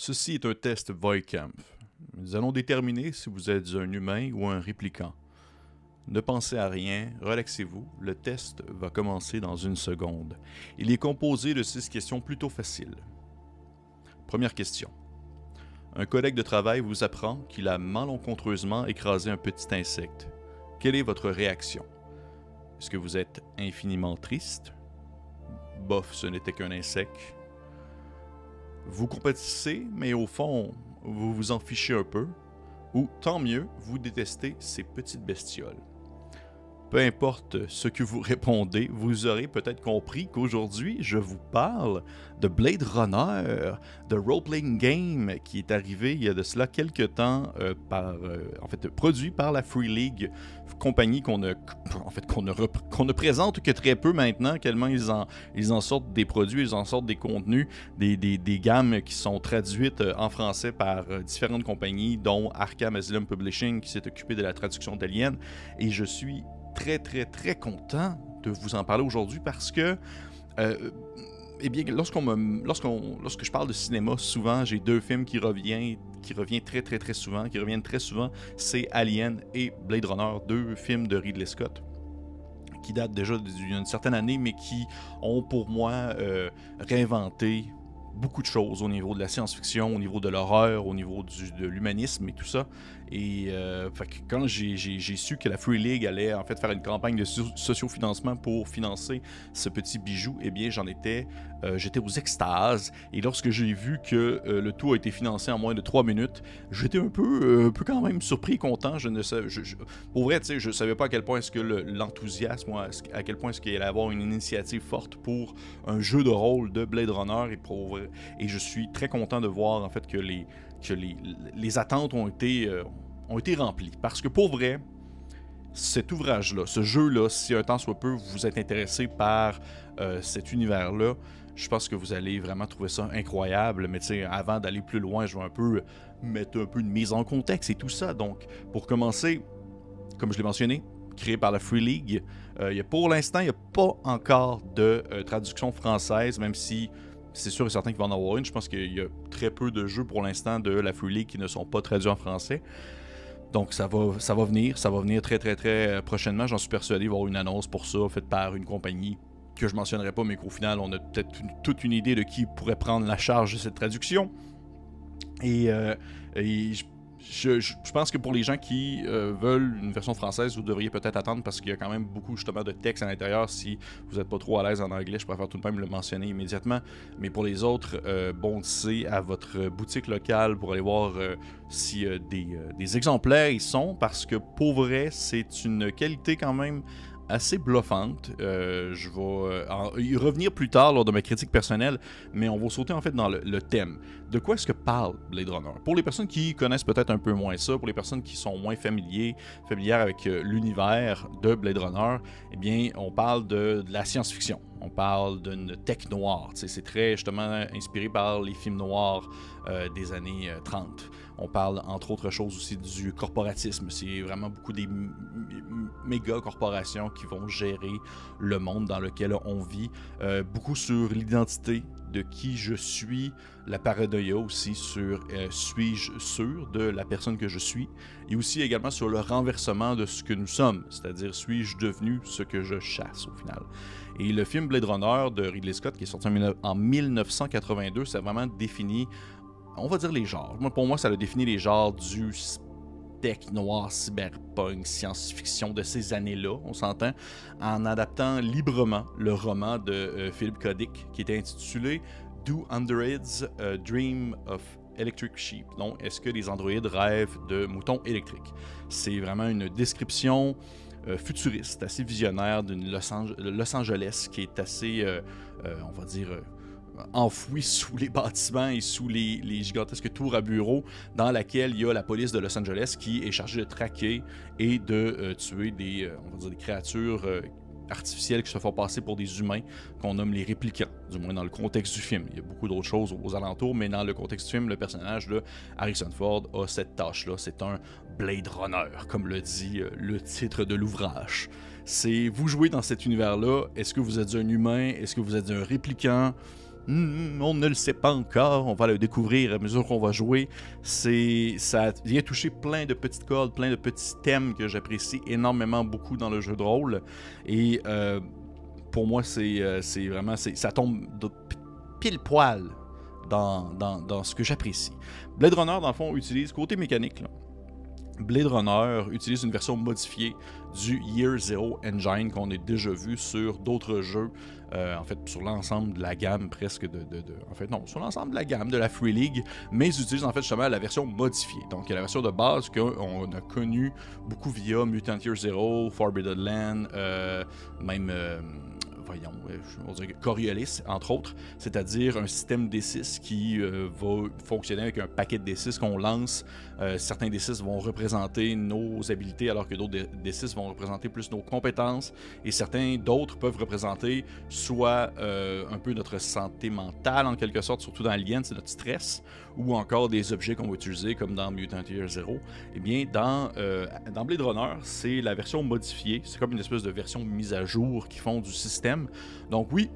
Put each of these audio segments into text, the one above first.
Ceci est un test Voicamp. Nous allons déterminer si vous êtes un humain ou un répliquant. Ne pensez à rien, relaxez-vous, le test va commencer dans une seconde. Il est composé de six questions plutôt faciles. Première question. Un collègue de travail vous apprend qu'il a malencontreusement écrasé un petit insecte. Quelle est votre réaction? Est-ce que vous êtes infiniment triste? Bof, ce n'était qu'un insecte. Vous compétissez, mais au fond, vous vous en fichez un peu. Ou, tant mieux, vous détestez ces petites bestioles. Peu importe ce que vous répondez, vous aurez peut-être compris qu'aujourd'hui, je vous parle de Blade Runner, de role-playing game qui est arrivé il y a de cela quelques temps, euh, par, euh, en fait, produit par la Free League, compagnie qu'on ne, en fait, qu'on ne, présente que très peu maintenant, tellement ils en, ils en sortent des produits, ils en sortent des contenus, des, des, des gammes qui sont traduites euh, en français par différentes compagnies, dont Arkham Asylum Publishing qui s'est occupé de la traduction d'Alien. Et je suis très, très, très content de vous en parler aujourd'hui parce que, euh, eh bien, lorsqu'on me, lorsqu'on, lorsque je parle de cinéma, souvent, j'ai deux films qui reviennent, qui reviennent très, très, très souvent, qui reviennent très souvent. C'est Alien et Blade Runner, deux films de Ridley Scott qui datent déjà d'une certaine année, mais qui ont pour moi euh, réinventé beaucoup de choses au niveau de la science-fiction, au niveau de l'horreur, au niveau du, de l'humanisme et tout ça. Et euh, quand j'ai su que la Free League allait en fait faire une campagne de sociofinancement pour financer ce petit bijou, eh bien j'en étais, euh, j'étais aux extases. Et lorsque j'ai vu que euh, le tout a été financé en moins de 3 minutes, j'étais un peu, un peu quand même surpris, content. Je ne sais, je, pour vrai, tu sais, je savais pas à quel point est-ce que l'enthousiasme, à quel point est-ce qu'il allait avoir une initiative forte pour un jeu de rôle de Blade Runner et pour et je suis très content de voir en fait que les que les, attentes ont été, euh, ont été remplies. Parce que pour vrai, cet ouvrage-là, ce jeu-là, si un temps soit peu vous êtes intéressé par euh, cet univers-là, je pense que vous allez vraiment trouver ça incroyable. Mais avant d'aller plus loin, je vais un peu mettre un peu de mise en contexte et tout ça. Donc, pour commencer, comme je l'ai mentionné, créé par la Free League, euh, pour l'instant, il n'y a pas encore de traduction française, même si c'est sûr et certain qu'il va en avoir une. Je pense qu'il y a très peu de jeux pour l'instant de la Free qui ne sont pas traduits en français. Donc ça va, venir, ça va venir très très très euh, prochainement. J'en suis persuadé il va y avoir une annonce pour ça faite par une compagnie que je mentionnerai pas, mais qu'au final on a peut-être toute une idée de qui pourrait prendre la charge de cette traduction. Et, euh, pense que pour les gens qui euh, veulent une version française, vous devriez peut-être attendre parce qu'il y a quand même beaucoup justement de texte à l'intérieur. Si vous n'êtes pas trop à l'aise en anglais, je préfère tout de même le mentionner immédiatement. Mais pour les autres, euh, bondissez à votre boutique locale pour aller voir euh, si des, des exemplaires y sont parce que pour vrai, c'est une qualité quand même assez bluffante. Euh, je vais euh, y revenir plus tard lors de ma critique personnelle, mais on va sauter en fait dans le, thème. De quoi est-ce que parle Blade Runner Pour les personnes qui connaissent peut-être un peu moins ça, pour les personnes qui sont moins familiers, familières avec euh, l'univers de Blade Runner, eh bien, on parle de, la science-fiction. On parle d'une tech noire. C'est très justement inspiré par les films noirs des années 30. On parle entre autres choses aussi du corporatisme. C'est vraiment beaucoup des méga corporations qui vont gérer le monde dans lequel on vit. Euh, beaucoup sur l'identité de qui je suis, la paranoïa aussi sur euh, suis-je sûr de la personne que je suis, et aussi également sur le renversement de ce que nous sommes, c'est-à-dire suis-je devenu ce que je chasse au final. Et le film Blade Runner de Ridley Scott, qui est sorti en 1982, ça a vraiment défini on va dire les genres. Moi, pour moi, ça a défini les genres du tech noir, cyberpunk, science-fiction de ces années-là, on s'entend, en adaptant librement le roman de euh, Philip K. qui était intitulé Do Androids Dream of Electric Sheep? Donc, est-ce que les androïdes rêvent de moutons électriques? C'est vraiment une description euh, futuriste, assez visionnaire d'une Los, Angeles qui est assez, euh, on va dire, enfoui sous les bâtiments et sous les, gigantesques tours à bureaux dans laquelle il y a la police de Los Angeles qui est chargée de traquer et de euh, tuer des, euh, on va dire des créatures euh, artificielles qui se font passer pour des humains qu'on nomme les répliquants, du moins dans le contexte du film. Il y a beaucoup d'autres choses aux alentours, mais dans le contexte du film, le personnage de Harrison Ford a cette tâche-là. C'est un Blade Runner, comme le dit le titre de l'ouvrage. C'est vous jouez dans cet univers-là. Est-ce que vous êtes un humain Est-ce que vous êtes un répliquant? Hmm, on ne le sait pas encore, on va le découvrir à mesure qu'on va jouer. C'est, ça vient toucher plein de petites cordes, plein de petits thèmes que j'apprécie énormément beaucoup dans le jeu de rôle. Et euh, pour moi, c'est, euh, vraiment, ça tombe pile poil dans, ce que j'apprécie. Blade Runner, dans le fond, utilise côté mécanique. Blade Runner utilise une version modifiée du Year Zero Engine qu'on a déjà vu sur d'autres jeux, euh, en fait sur l'ensemble de la gamme presque de, En fait non, sur l'ensemble de la gamme de la Free League, mais ils utilisent en fait justement la version modifiée. Donc la version de base qu'on a connue beaucoup via Mutant Year Zero, Forbidden Land, euh, même... Euh, Coriolis, entre autres, c'est-à-dire un système D6 qui va fonctionner avec un paquet de D6 qu'on lance. Euh, certains D6 vont représenter nos habilités alors que d'autres D6 vont représenter plus nos compétences. Et certains d'autres peuvent représenter soit euh, un peu notre santé mentale en quelque sorte, surtout dans Alien, c'est notre stress, ou encore des objets qu'on va utiliser comme dans Mutant Year Zero. Eh bien, dans, euh, dans Blade Runner, c'est la version modifiée, c'est comme une espèce de version mise à jour qui font du système. Donc oui,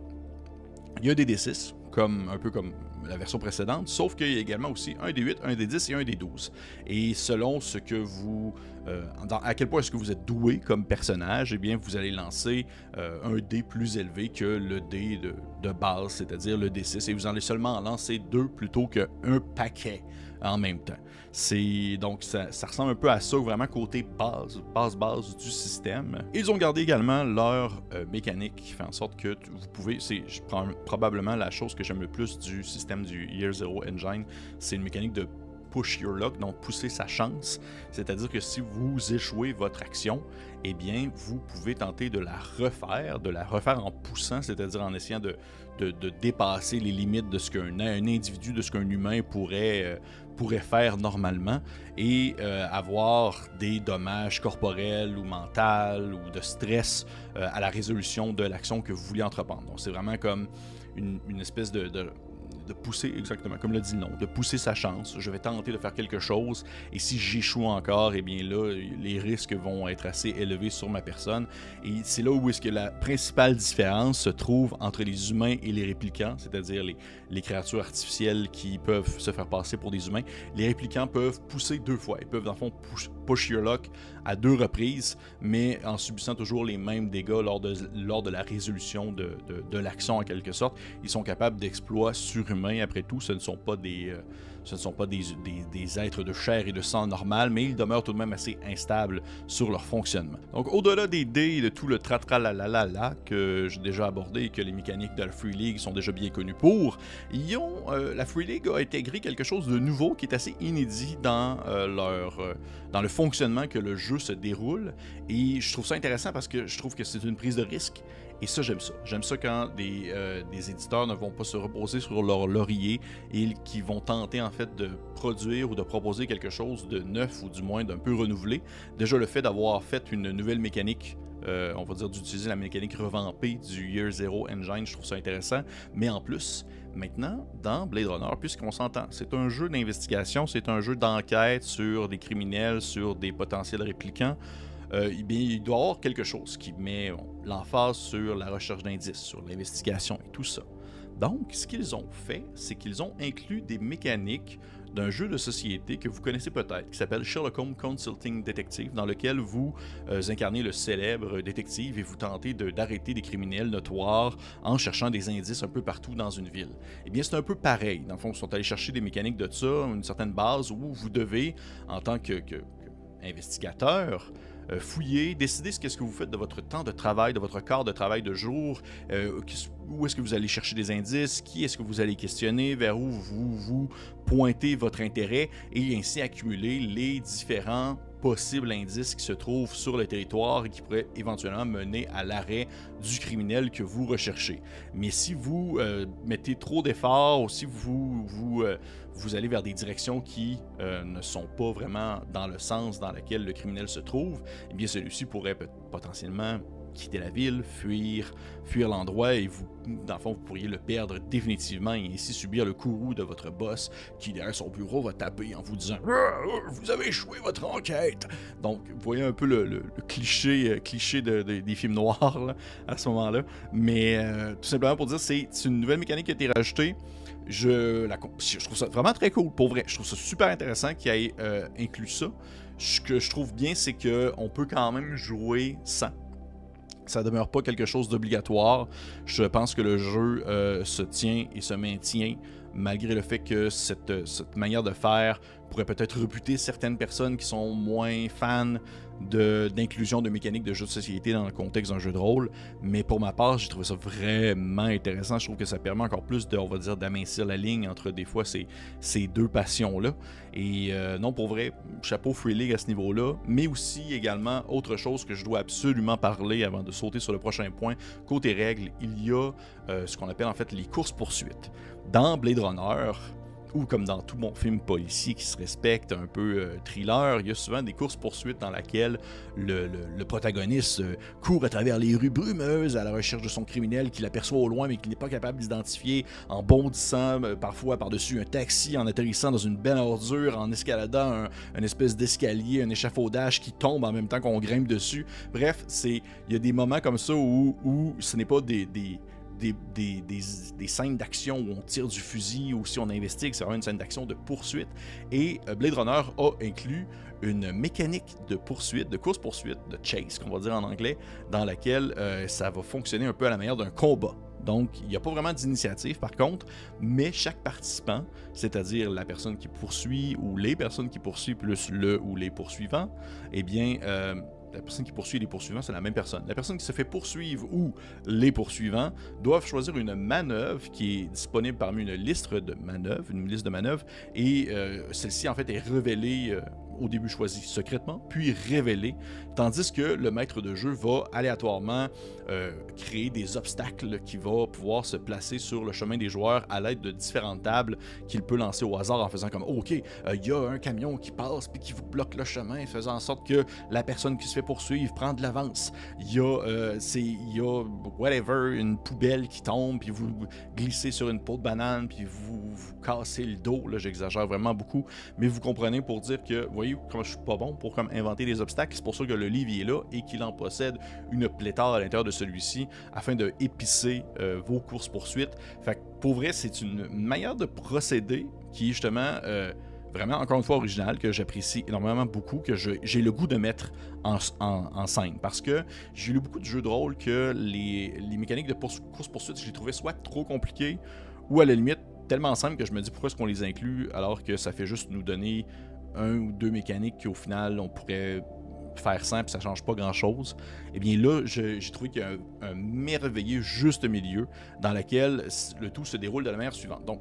il y a des D6, comme, un peu comme la version précédente, sauf qu'il y a également aussi un D8, un D10 et un D12. Et selon ce que vous. Euh, à quel point est-ce que vous êtes doué comme personnage, eh bien, vous allez lancer euh, un dé plus élevé que le dé de, base, c'est-à-dire le D6, et vous allez seulement en lancer deux plutôt qu'un paquet en même temps. Donc ça, ressemble un peu à ça, vraiment côté base, base base du système. Ils ont gardé également leur euh, mécanique qui fait en sorte que vous pouvez, c'est probablement la chose que j'aime le plus du système du Year Zero Engine, c'est une mécanique de push your luck, donc pousser sa chance. C'est-à-dire que si vous échouez votre action, eh bien, vous pouvez tenter de la refaire, de la refaire en poussant, c'est-à-dire en essayant de, de, dépasser les limites de ce qu'un un individu, de ce qu'un humain pourrait, euh, pourrait faire normalement et euh, avoir des dommages corporels ou mentaux ou de stress euh, à la résolution de l'action que vous voulez entreprendre. Donc c'est vraiment comme une, espèce de, de pousser, exactement, comme le dit le nom, de pousser sa chance. Je vais tenter de faire quelque chose et si j'échoue encore, eh bien là, les risques vont être assez élevés sur ma personne. Et c'est là où est-ce que la principale différence se trouve entre les humains et les réplicants, c'est-à-dire les, les créatures artificielles qui peuvent se faire passer pour des humains. Les réplicants peuvent pousser deux fois. Ils peuvent, dans le fond, push, your luck à deux reprises, mais en subissant toujours les mêmes dégâts lors de, la résolution de, de, l'action, en quelque sorte. Ils sont capables d'exploits surhumains. Après tout, ce ne sont pas des. Euh, ce ne sont pas des, êtres de chair et de sang normal, mais ils demeurent tout de même assez instables sur leur fonctionnement. Donc, au-delà des dés et de tout le tra-tra-la-la-la que j'ai déjà abordé et que les mécaniques de la Free League sont déjà bien connues pour, ils euh, la Free League a intégré quelque chose de nouveau qui est assez inédit dans, euh, leur, euh, dans le fonctionnement que le jeu se déroule. Et je trouve ça intéressant parce que je trouve que c'est une prise de risque et ça, j'aime ça. J'aime ça quand euh, des, éditeurs ne vont pas se reposer sur leur laurier et qui vont tenter en fait de produire ou de proposer quelque chose de neuf ou du moins d'un peu renouvelé. Déjà, le fait d'avoir fait une nouvelle mécanique euh, on va dire d'utiliser la mécanique revampée du Year Zero Engine, je trouve ça intéressant. Mais en plus, maintenant, dans Blade Runner, puisqu'on s'entend, c'est un jeu d'investigation, c'est un jeu d'enquête sur des criminels, sur des potentiels réplicants. Euh, il doit y avoir quelque chose qui met l'emphase sur la recherche d'indices, sur l'investigation et tout ça. Donc, ce qu'ils ont fait, c'est qu'ils ont inclus des mécaniques d'un jeu de société que vous connaissez peut-être, qui s'appelle Sherlock Holmes Consulting Detective, dans lequel vous euh, incarnez le célèbre détective et vous tentez d'arrêter des criminels notoires en cherchant des indices un peu partout dans une ville. Eh bien, c'est un peu pareil. Dans le fond, ils sont allés chercher des mécaniques de ça, une certaine base où vous devez, en tant que, que investigateur, fouiller, décider ce qu'est-ce que vous faites de votre temps de travail, de votre corps de travail de jour, euh, où est-ce que vous allez chercher des indices, qui est-ce que vous allez questionner, vers où vous vous pointez votre intérêt et ainsi accumuler les différents possibles indices qui se trouvent sur le territoire et qui pourraient éventuellement mener à l'arrêt du criminel que vous recherchez. Mais si vous euh, mettez trop d'efforts ou si vous, vous, euh, allez vers des directions qui euh, ne sont pas vraiment dans le sens dans lequel le criminel se trouve, eh bien celui-ci pourrait potentiellement quitter la ville, fuir, fuir l'endroit et vous, dans le fond, vous pourriez le perdre définitivement et ainsi subir le courroux de votre boss qui, derrière son bureau, va taper en vous disant ah, Vous avez échoué votre enquête. Donc, vous voyez un peu le, cliché, euh, des films noirs à ce moment-là. Mais euh, tout simplement pour dire, c'est une nouvelle mécanique qui a été rajoutée. Je, la, je trouve ça vraiment très cool, pour vrai. Je trouve ça super intéressant qu'il ait euh, inclus ça. Ce que je trouve bien, c'est qu'on peut quand même jouer sans. Ça demeure pas quelque chose d'obligatoire. Je pense que le jeu euh, se tient et se maintient malgré le fait que cette, cette manière de faire pourrait peut-être rebuter certaines personnes qui sont moins fans d'inclusion de, mécaniques de jeux de société dans le contexte d'un jeu de rôle. Mais pour ma part, j'ai trouvé ça vraiment intéressant. Je trouve que ça permet encore plus de, on va dire, d'amincir la ligne entre des fois ces, ces deux passions-là. Et euh, non, pour vrai, chapeau Free League à ce niveau-là. Mais aussi également, autre chose que je dois absolument parler avant de sauter sur le prochain point. Côté règles, il y a euh, ce qu'on appelle en fait les courses-poursuites. Dans Blade Runner, ou comme dans tout mon film policier qui se respecte, un peu euh, thriller, il y a souvent des courses-poursuites dans lesquelles le, protagoniste euh, court à travers les rues brumeuses à la recherche de son criminel qu'il aperçoit au loin mais qu'il n'est pas capable d'identifier en bondissant euh, parfois par-dessus un taxi, en atterrissant dans une belle ordure, en escaladant un, espèce d'escalier, un échafaudage qui tombe en même temps qu'on grimpe dessus. Bref, c'est il y a des moments comme ça où, ce n'est pas des, scènes d'action où on tire du fusil ou si on investigue, c'est vraiment une scène d'action de poursuite. Et euh, Blade Runner a inclus une mécanique de poursuite, de course-poursuite, de chase, qu'on va dire en anglais, dans laquelle euh, ça va fonctionner un peu à la manière d'un combat. Donc, il n'y a pas vraiment d'initiative par contre, mais chaque participant, c'est-à-dire la personne qui poursuit ou les personnes qui poursuivent plus le ou les poursuivants, eh bien, euh, la personne qui poursuit les poursuivants, c'est la même personne. La personne qui se fait poursuivre ou les poursuivants doivent choisir une manœuvre qui est disponible parmi une liste de manœuvres, une liste de manœuvres, et euh, celle-ci en fait est révélée euh, au début choisi secrètement, puis révélé, tandis que le maître de jeu va aléatoirement euh, créer des obstacles qui va pouvoir se placer sur le chemin des joueurs à l'aide de différentes tables qu'il peut lancer au hasard en faisant comme OK, euh, il y a un camion qui passe puis qui vous bloque le chemin, faisant en sorte que la personne qui se fait poursuivre prend de l'avance. Il y a euh, il y a whatever une poubelle qui tombe puis vous glissez sur une peau de banane puis vous, vous cassez le dos. Là, j'exagère vraiment beaucoup, mais vous comprenez pour dire que voyez comment je suis pas bon pour comme, inventer des obstacles. C'est pour ça que le livre est là et qu'il en possède une pléthore à l'intérieur de celui-ci afin de épicer euh, vos courses-poursuites. Fait que pour vrai, c'est une manière de procéder qui est justement euh, vraiment, encore une fois, originale, que j'apprécie énormément beaucoup, que j'ai le goût de mettre en, scène. Parce que j'ai lu beaucoup de jeux de rôle que les, les mécaniques de course-poursuite, je les trouvais soit trop compliquées ou à la limite tellement simples que je me dis pourquoi est-ce qu'on les inclut alors que ça fait juste nous donner un ou deux mécaniques qui au final on pourrait faire simple, ça change pas grand chose. Et eh bien là, j'ai trouvé qu'il y a un, merveilleux juste milieu dans lequel le tout se déroule de la manière suivante. Donc,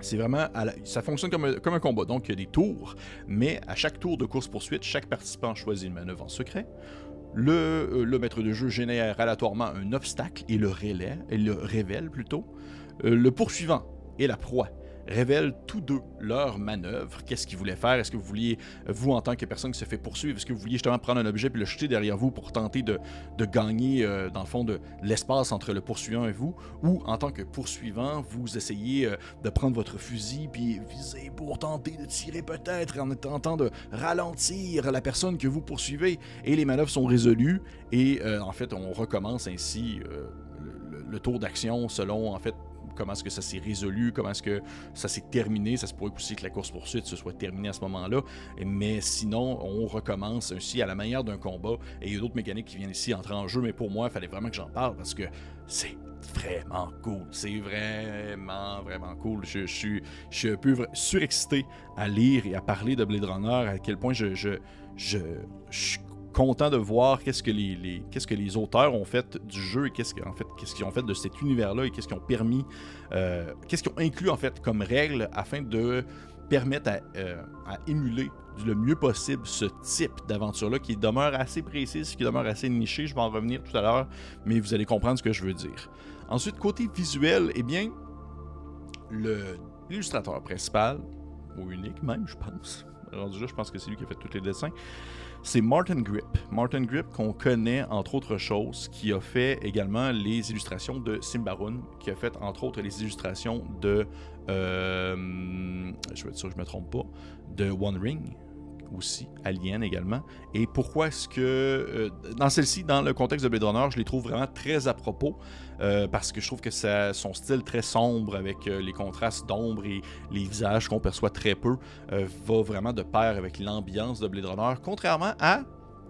c'est vraiment, ça fonctionne comme un, comme un, combat. Donc, il y a des tours, mais à chaque tour de course-poursuite, chaque participant choisit une manœuvre en secret. Le, euh, le, maître de jeu génère aléatoirement un obstacle et le, relais, et le révèle plutôt. Euh, le poursuivant et la proie révèlent tous deux leur manœuvre. Qu'est-ce qu'ils voulaient faire? Est-ce que vous vouliez, vous en tant que personne qui se fait poursuivre, est-ce que vous vouliez justement prendre un objet puis le jeter derrière vous pour tenter de, gagner, euh, dans le fond, de l'espace entre le poursuivant et vous? Ou en tant que poursuivant, vous essayez euh, de prendre votre fusil puis viser pour tenter de tirer peut-être en tentant de ralentir la personne que vous poursuivez. Et les manœuvres sont résolues et euh, en fait, on recommence ainsi le tour d'action selon en fait comment est-ce que ça s'est résolu, comment est-ce que ça s'est terminé. Ça se pourrait aussi que la course-poursuite se soit terminée à ce moment-là. Mais sinon, on recommence ainsi à la manière d'un combat. Et il y a d'autres mécaniques qui viennent ici entrer en jeu. Mais pour moi, il fallait vraiment que j'en parle parce que c'est vraiment cool. C'est vraiment, vraiment cool. Je, suis, je un peu surexcité à lire et à parler de Blade Runner, à quel point je, je, je, je content de voir qu'est-ce que les, qu'est-ce que les auteurs ont fait du jeu et qu'est-ce fait qu'est-ce qu'ils ont fait de cet univers-là et qu'est-ce qu'ils ont permis, euh, qu'est-ce qu'ils ont inclus en fait comme règle afin de permettre euh, à, émuler le mieux possible ce type d'aventure-là qui demeure assez précise, qui demeure assez niché. Je vais en revenir tout à l'heure, mais vous allez comprendre ce que je veux dire. Ensuite, côté visuel, eh bien, l'illustrateur principal, ou unique même, je pense, rendu là, je pense que c'est lui qui a fait tous les dessins. C'est Martin Grip. Martin Grip, qu'on connaît entre autres choses, qui a fait également les illustrations de Simbaroon, qui a fait entre autres les illustrations de. Euh, je vais être sûr que je me trompe pas. De One Ring, aussi, Alien également. Et pourquoi est-ce que, euh, dans celle-ci, dans le contexte de Blade Runner, je les trouve vraiment très à propos, euh, parce que je trouve que son style très sombre, avec euh, les contrastes d'ombre et les visages qu'on perçoit très peu, va vraiment de pair avec l'ambiance de Blade Runner, contrairement à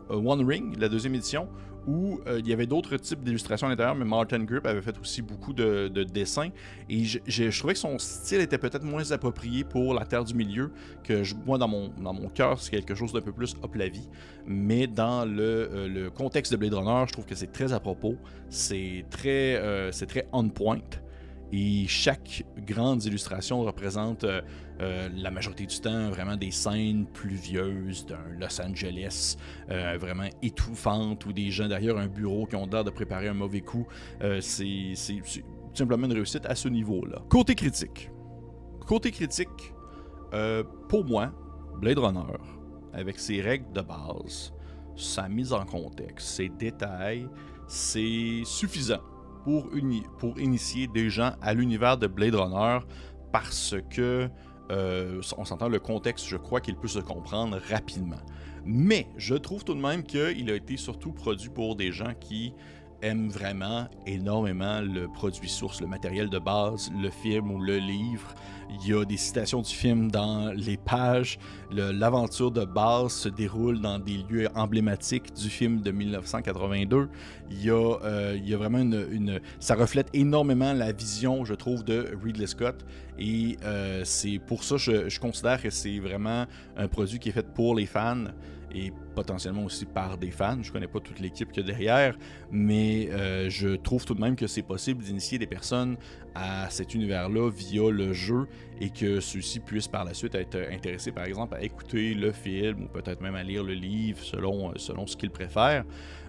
One Ring, la deuxième édition, où euh, il y avait d'autres types d'illustrations à l'intérieur, mais Martin Grip avait fait aussi beaucoup de, dessins. Et je, trouvais que son style était peut-être moins approprié pour la Terre du Milieu, que moi, dans mon, dans mon cœur, c'est quelque chose d'un peu plus hop la vie. Mais dans le, euh, le, contexte de Blade Runner, je trouve que c'est très à propos. C'est très, euh, c'est très on point. Et chaque grande illustration représente euh, euh, la majorité du temps vraiment des scènes pluvieuses d'un Los Angeles euh, vraiment étouffantes ou des gens derrière un bureau qui ont l'air de préparer un mauvais coup. c'est simplement une réussite à ce niveau-là. Côté critique. Côté critique, pour moi, Blade Runner, avec ses règles de base, sa mise en contexte, ses détails, c'est suffisant pour, initier des gens à l'univers de Blade Runner parce que euh, on s'entend le contexte, je crois qu'il peut se comprendre rapidement. Mais je trouve tout de même qu'il a été surtout produit pour des gens qui aiment vraiment énormément le produit source, le matériel de base, le film ou le livre. Il y a des citations du film dans les pages. L'aventure de base se déroule dans des lieux emblématiques du film de 1982. Il y a, euh, il y a vraiment une, Ça reflète énormément la vision, je trouve, de Ridley Scott. Et euh, c'est pour ça je, je considère que c'est vraiment un produit qui est fait pour les fans et potentiellement aussi par des fans. Je connais pas toute l'équipe qu'il y a derrière, mais euh, je trouve tout de même que c'est possible d'initier des personnes à cet univers-là via le jeu et que ceux-ci puissent par la suite être intéressés, par exemple, à écouter le film ou peut-être même à lire le livre selon, selon ce qu'ils préfèrent.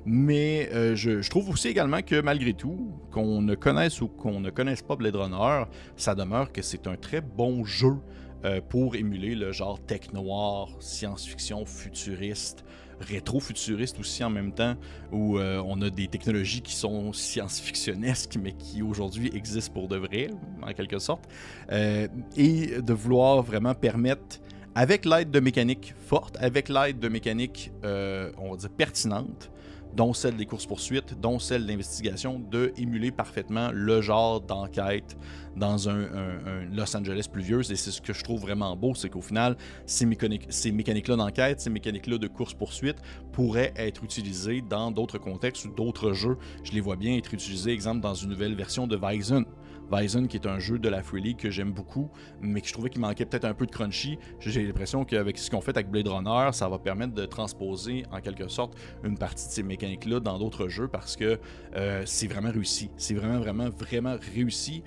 Mais euh, je, je, trouve aussi également que malgré tout, qu'on ne connaisse ou qu'on ne connaisse pas Blade Runner, ça demeure que c'est un très bon jeu euh, pour émuler le genre tech noir, science-fiction futuriste, rétro-futuriste aussi en même temps, où euh, on a des technologies qui sont science-fictionnesques, mais qui aujourd'hui existent pour de vrai, en quelque sorte, euh, et de vouloir vraiment permettre, avec l'aide de mécaniques fortes, avec l'aide de mécaniques, on va dire, pertinentes, dont celle des courses-poursuites, dont celle d'investigation, de émuler parfaitement le genre d'enquête dans un, Los Angeles pluvieuse. Et c'est ce que je trouve vraiment beau, c'est qu'au final, ces, mécaniques, ces mécaniques-là d'enquête, ces mécaniques-là de course-poursuite pourraient être utilisées dans d'autres contextes ou d'autres jeux. Je les vois bien être utilisées, exemple, dans une nouvelle version de Vizen. Bison, qui est un jeu de la Free League que j'aime beaucoup, mais que je trouvais qu'il manquait peut-être un peu de crunchy. J'ai l'impression qu'avec ce qu'on fait avec Blade Runner, ça va permettre de transposer en quelque sorte une partie de ces mécaniques-là dans d'autres jeux parce que euh, c'est vraiment réussi. C'est vraiment, vraiment, vraiment réussi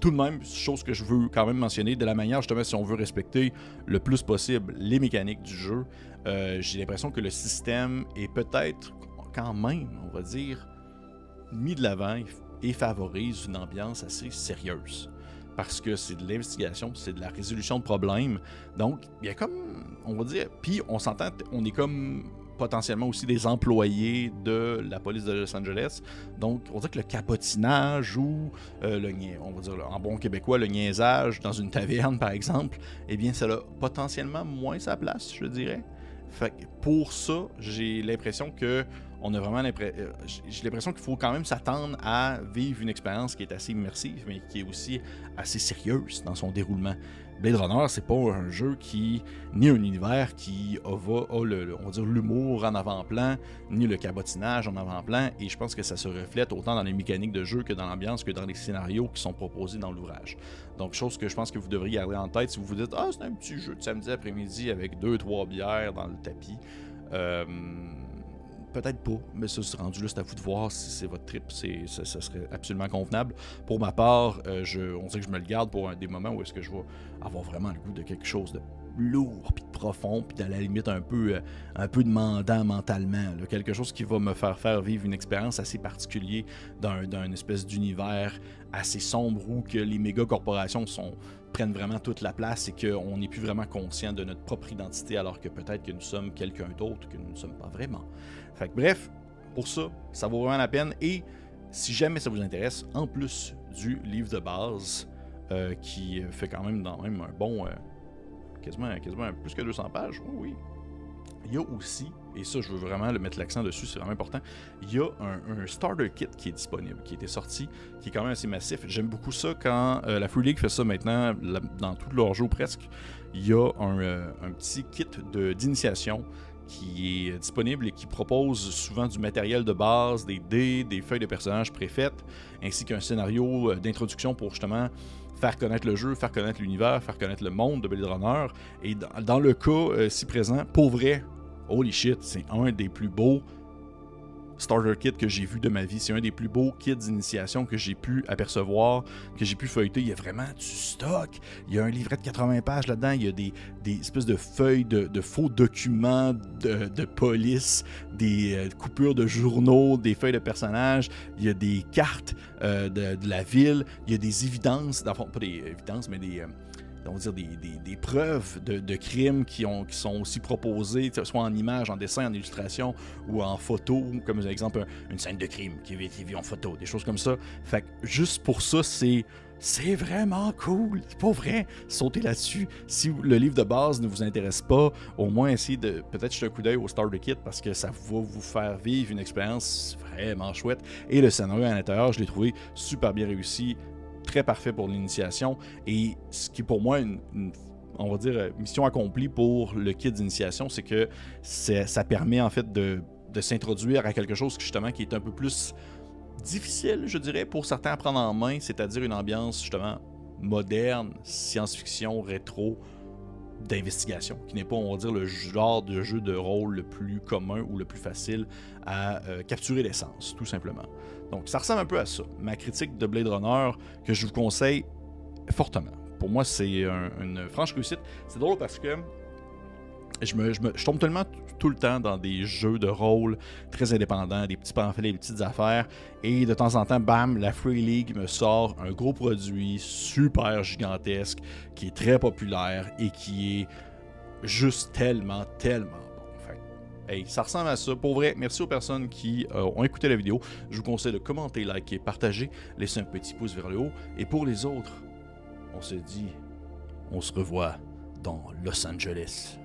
tout de même, chose que je veux quand même mentionner, de la manière justement si on veut respecter le plus possible les mécaniques du jeu, euh, j'ai l'impression que le système est peut-être quand même, on va dire, mis de l'avant et favorise une ambiance assez sérieuse. Parce que c'est de l'investigation, c'est de la résolution de problèmes. Donc, il y a comme, on va dire, puis on s'entend, on est comme potentiellement aussi des employés de la police de Los Angeles. Donc, on dire que le capotinage ou, euh, le, on va dire en bon québécois, le niaisage dans une taverne, par exemple, eh bien, ça a potentiellement moins sa place, je dirais. Fait pour ça, j'ai l'impression que on a vraiment l'impression. Euh, j'ai l'impression qu'il faut quand même s'attendre à vivre une expérience qui est assez immersive, mais qui est aussi assez sérieuse dans son déroulement. Blade Runner, c'est pas un jeu qui, ni un univers qui a, a on va dire l'humour en avant-plan, ni le cabotinage en avant-plan, et je pense que ça se reflète autant dans les mécaniques de jeu que dans l'ambiance, que dans les scénarios qui sont proposés dans l'ouvrage. Donc, chose que je pense que vous devriez garder en tête si vous vous dites Ah, c'est un petit jeu de samedi après-midi avec deux, trois bières dans le tapis. Euh, peut-être pas, mais ça, c'est rendu c'est à vous de voir si c'est votre trip, c'est, ça, serait absolument convenable. Pour ma part, euh, je, on sait que je me le garde pour un, des moments où est-ce que je vais avoir vraiment le goût de quelque chose de lourd, puis de profond, puis à la limite un peu, euh, un peu demandant mentalement. Quelque chose qui va me faire faire vivre une expérience assez particulière d'un espèce d'univers assez sombre où que les méga corporations prennent vraiment toute la place et qu'on n'est plus vraiment conscient de notre propre identité alors que peut-être que nous sommes quelqu'un d'autre que nous ne sommes pas vraiment. Bref, pour ça, ça vaut vraiment la peine et si jamais ça vous intéresse, en plus du livre de base euh, qui fait quand même, un bon, euh, quasiment, plus que 200 pages, oui, il y a aussi, et ça je veux vraiment le mettre l'accent dessus, c'est vraiment important, il y a un, starter kit qui est disponible, qui était sorti, qui est quand même assez massif. J'aime beaucoup ça quand euh, la Free League fait ça maintenant dans tous leurs jeux presque. Il y a un, un petit kit d'initiation qui est disponible et qui propose souvent du matériel de base, des dés, des feuilles de personnages préfaites, ainsi qu'un scénario euh, d'introduction pour justement faire connaître le jeu, faire connaître l'univers, faire connaître le monde de Blade Runner. Et dans, le cas euh, si présent, pour vrai, holy shit, c'est un des plus beaux starter kit que j'ai vu de ma vie. C'est un des plus beaux kits d'initiation que j'ai pu apercevoir, que j'ai pu feuilleter. Il y a vraiment du stock. Il y a un livret de 80 pages là-dedans. Il y a des, espèces de feuilles de, faux documents de, police, des euh, coupures de journaux, des feuilles de personnages. Il y a des cartes euh, de, la ville. Il y a des évidences, pas des évidences, mais des... On va dire, des, des, preuves de, de, crimes qui, ont, qui sont aussi proposées, soit en images, en dessin, en illustration ou en photo, comme exemple une scène de crime qui est vue en photo, des choses comme ça. Fait que juste pour ça, c'est. C'est vraiment cool. Pas vrai. Sautez là-dessus. Si le livre de base ne vous intéresse pas, au moins essayez de peut-être jeter un coup d'œil au Starter Kit parce que ça va vous faire vivre une expérience vraiment chouette. Et le scénario à l'intérieur, je l'ai trouvé super bien réussi très parfait pour l'initiation et ce qui pour moi une, on va dire euh, mission accomplie pour le kit d'initiation, c'est que ça permet en fait de, s'introduire à quelque chose justement qui est un peu plus difficile, je dirais, pour certains à prendre en main, c'est-à-dire une ambiance justement moderne, science-fiction, rétro, d'investigation, qui n'est pas, on va dire, le genre de jeu de rôle le plus commun ou le plus facile à euh, capturer l'essence, tout simplement. Donc, ça ressemble un peu à ça. Ma critique de Blade Runner, que je vous conseille fortement. Pour moi, c'est une franche réussite. C'est drôle parce que je, je, tombe tellement tout le temps dans des jeux de rôle très indépendants, des petits pamphlets, des petites affaires. Et de temps en temps, bam, la Free League me sort un gros produit super gigantesque qui est très populaire et qui est juste tellement, tellement Hey, ça ressemble à ça. Pour vrai, merci aux personnes qui euh, ont écouté la vidéo. Je vous conseille de commenter, liker, partager, laisser un petit pouce vers le haut. Et pour les autres, on se dit, on se revoit dans Los Angeles.